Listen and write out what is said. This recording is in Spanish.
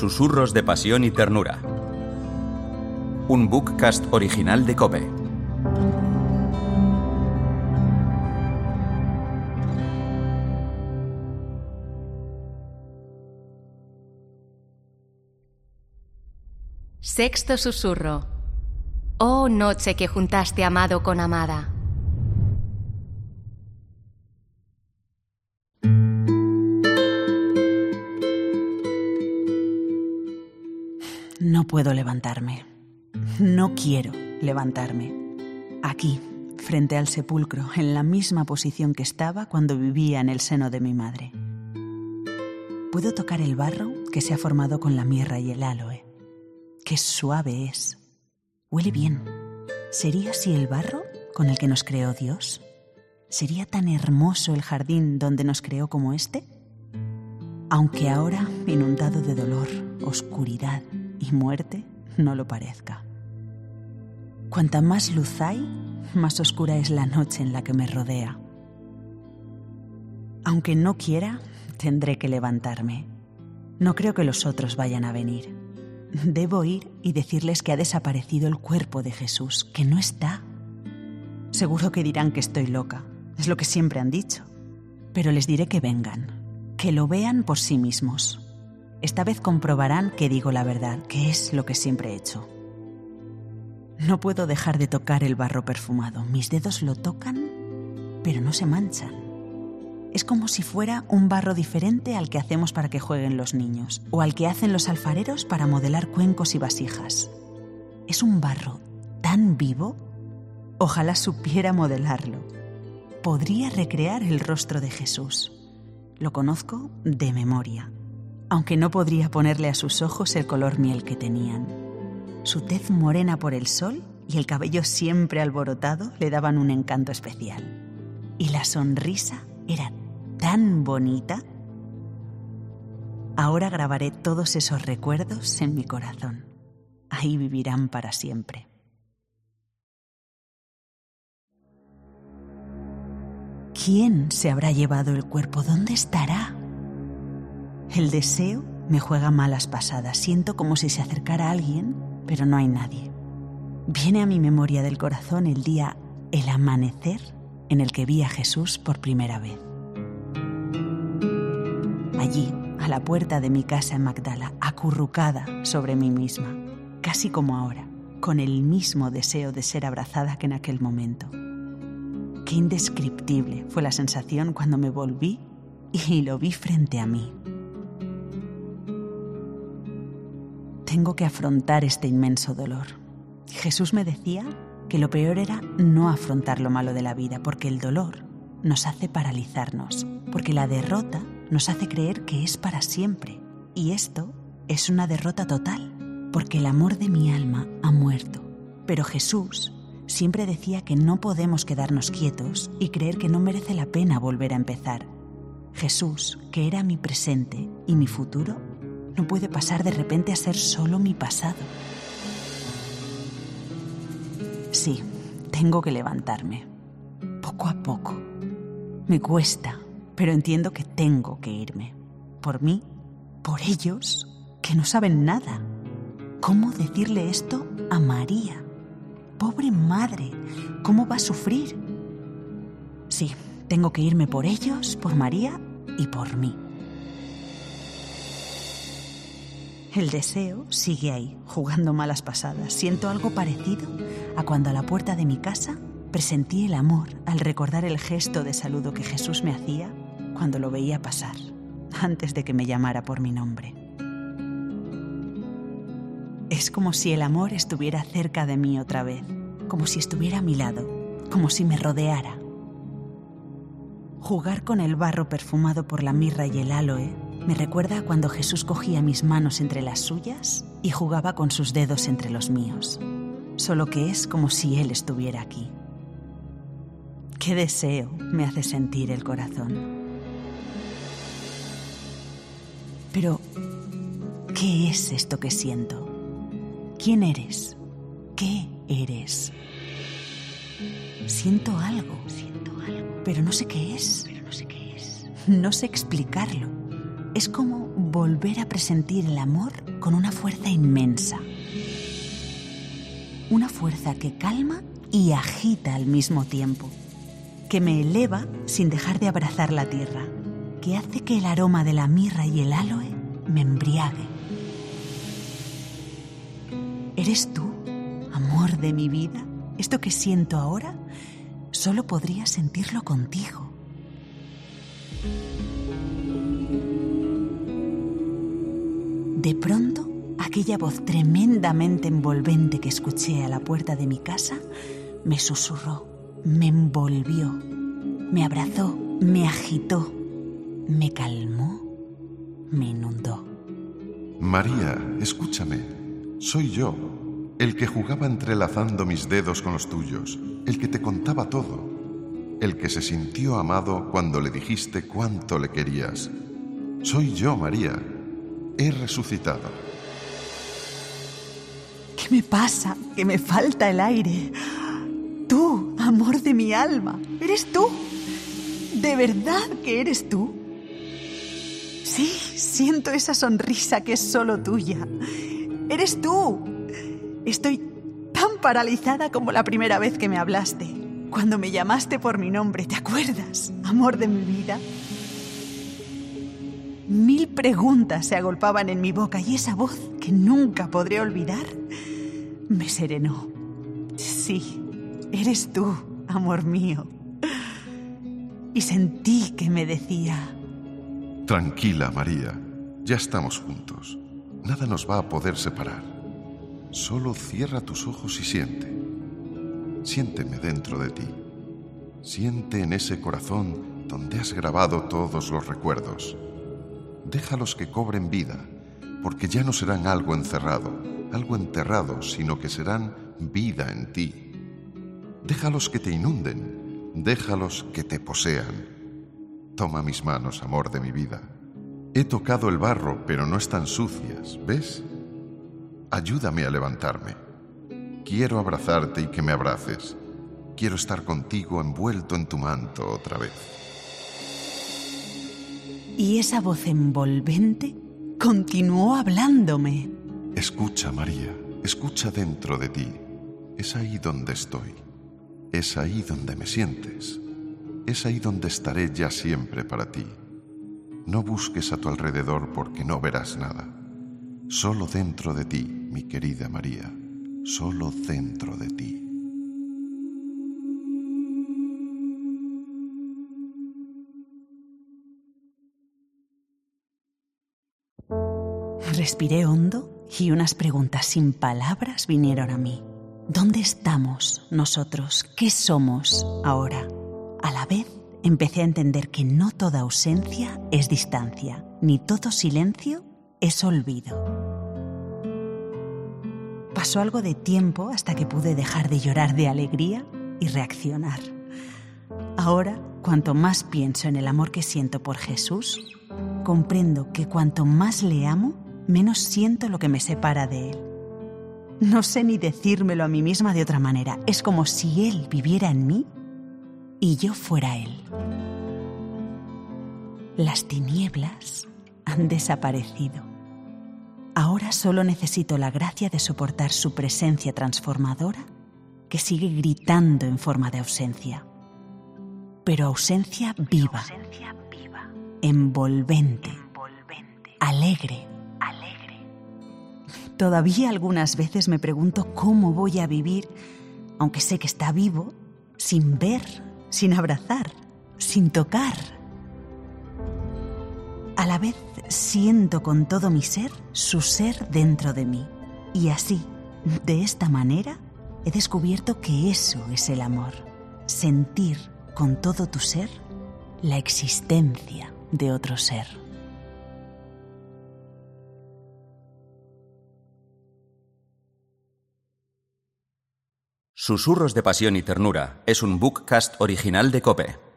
Susurros de Pasión y Ternura. Un bookcast original de Kobe. Sexto susurro. Oh noche que juntaste amado con amada. Puedo levantarme. No quiero levantarme. Aquí, frente al sepulcro, en la misma posición que estaba cuando vivía en el seno de mi madre. Puedo tocar el barro que se ha formado con la mirra y el aloe. Qué suave es. Huele bien. ¿Sería así el barro con el que nos creó Dios? ¿Sería tan hermoso el jardín donde nos creó como este? Aunque ahora, inundado de dolor, oscuridad y muerte, no lo parezca. Cuanta más luz hay, más oscura es la noche en la que me rodea. Aunque no quiera, tendré que levantarme. No creo que los otros vayan a venir. Debo ir y decirles que ha desaparecido el cuerpo de Jesús, que no está. Seguro que dirán que estoy loca, es lo que siempre han dicho. Pero les diré que vengan, que lo vean por sí mismos. Esta vez comprobarán que digo la verdad, que es lo que siempre he hecho. No puedo dejar de tocar el barro perfumado. Mis dedos lo tocan, pero no se manchan. Es como si fuera un barro diferente al que hacemos para que jueguen los niños o al que hacen los alfareros para modelar cuencos y vasijas. Es un barro tan vivo. Ojalá supiera modelarlo. Podría recrear el rostro de Jesús. Lo conozco de memoria, aunque no podría ponerle a sus ojos el color miel que tenían. Su tez morena por el sol y el cabello siempre alborotado le daban un encanto especial. Y la sonrisa era tan bonita. Ahora grabaré todos esos recuerdos en mi corazón. Ahí vivirán para siempre. ¿Quién se habrá llevado el cuerpo? ¿Dónde estará? El deseo me juega malas pasadas. Siento como si se acercara alguien, pero no hay nadie. Viene a mi memoria del corazón el día, el amanecer, en el que vi a Jesús por primera vez. Allí, a la puerta de mi casa en Magdala, acurrucada sobre mí misma, casi como ahora, con el mismo deseo de ser abrazada que en aquel momento. Qué indescriptible fue la sensación cuando me volví y lo vi frente a mí. Tengo que afrontar este inmenso dolor. Jesús me decía que lo peor era no afrontar lo malo de la vida, porque el dolor nos hace paralizarnos, porque la derrota nos hace creer que es para siempre. Y esto es una derrota total, porque el amor de mi alma ha muerto. Pero Jesús siempre decía que no podemos quedarnos quietos y creer que no merece la pena volver a empezar. Jesús, que era mi presente y mi futuro, no puede pasar de repente a ser solo mi pasado. Sí, tengo que levantarme, poco a poco. Me cuesta, pero entiendo que tengo que irme. Por mí, por ellos, que no saben nada. ¿Cómo decirle esto a María? Pobre madre, ¿cómo va a sufrir? Sí, tengo que irme por ellos, por María y por mí. El deseo sigue ahí, jugando malas pasadas. Siento algo parecido a cuando a la puerta de mi casa presentí el amor al recordar el gesto de saludo que Jesús me hacía cuando lo veía pasar, antes de que me llamara por mi nombre. Es como si el amor estuviera cerca de mí otra vez, como si estuviera a mi lado, como si me rodeara. Jugar con el barro perfumado por la mirra y el aloe me recuerda a cuando Jesús cogía mis manos entre las suyas y jugaba con sus dedos entre los míos, solo que es como si Él estuviera aquí. Qué deseo me hace sentir el corazón. Pero, ¿qué es esto que siento? ¿Quién eres? ¿Qué eres? Siento algo, siento algo, pero no sé qué es. Pero no sé qué es. No sé explicarlo. Es como volver a presentir el amor con una fuerza inmensa. Una fuerza que calma y agita al mismo tiempo, que me eleva sin dejar de abrazar la tierra, que hace que el aroma de la mirra y el aloe me embriague. ¿Eres tú, amor de mi vida? Esto que siento ahora, solo podría sentirlo contigo. De pronto, aquella voz tremendamente envolvente que escuché a la puerta de mi casa me susurró, me envolvió, me abrazó, me agitó, me calmó, me inundó. María, escúchame, soy yo, el que jugaba entrelazando mis dedos con los tuyos, el que te contaba todo, el que se sintió amado cuando le dijiste cuánto le querías. Soy yo, María he resucitado. ¿Qué me pasa? Que me falta el aire. Tú, amor de mi alma, eres tú. ¿De verdad que eres tú? Sí, siento esa sonrisa que es solo tuya. Eres tú. Estoy tan paralizada como la primera vez que me hablaste, cuando me llamaste por mi nombre, ¿te acuerdas, amor de mi vida? Mil preguntas se agolpaban en mi boca y esa voz que nunca podré olvidar me serenó. Sí, eres tú, amor mío. Y sentí que me decía... Tranquila, María, ya estamos juntos. Nada nos va a poder separar. Solo cierra tus ojos y siente. Siénteme dentro de ti. Siente en ese corazón donde has grabado todos los recuerdos déjalos que cobren vida, porque ya no serán algo encerrado, algo enterrado, sino que serán vida en ti. Déjalos que te inunden, déjalos que te posean. Toma mis manos, amor de mi vida. He tocado el barro, pero no están sucias, ¿ves? Ayúdame a levantarme. Quiero abrazarte y que me abraces. Quiero estar contigo envuelto en tu manto otra vez. Y esa voz envolvente continuó hablándome. Escucha, María, escucha dentro de ti. Es ahí donde estoy. Es ahí donde me sientes. Es ahí donde estaré ya siempre para ti. No busques a tu alrededor porque no verás nada. Solo dentro de ti, mi querida María, solo dentro de ti. Respiré hondo y unas preguntas sin palabras vinieron a mí. ¿Dónde estamos nosotros? ¿Qué somos ahora? A la vez empecé a entender que no toda ausencia es distancia, ni todo silencio es olvido. Pasó algo de tiempo hasta que pude dejar de llorar de alegría y reaccionar. Ahora, cuanto más pienso en el amor que siento por Jesús, comprendo que cuanto más le amo, menos siento lo que me separa de Él. No sé ni decírmelo a mí misma de otra manera. Es como si Él viviera en mí y yo fuera Él. Las tinieblas han desaparecido. Ahora solo necesito la gracia de soportar su presencia transformadora que sigue gritando en forma de ausencia. Pero ausencia viva, envolvente, alegre, Todavía algunas veces me pregunto cómo voy a vivir, aunque sé que está vivo, sin ver, sin abrazar, sin tocar. A la vez siento con todo mi ser su ser dentro de mí. Y así, de esta manera, he descubierto que eso es el amor. Sentir con todo tu ser la existencia de otro ser. Susurros de Pasión y Ternura es un bookcast original de Cope.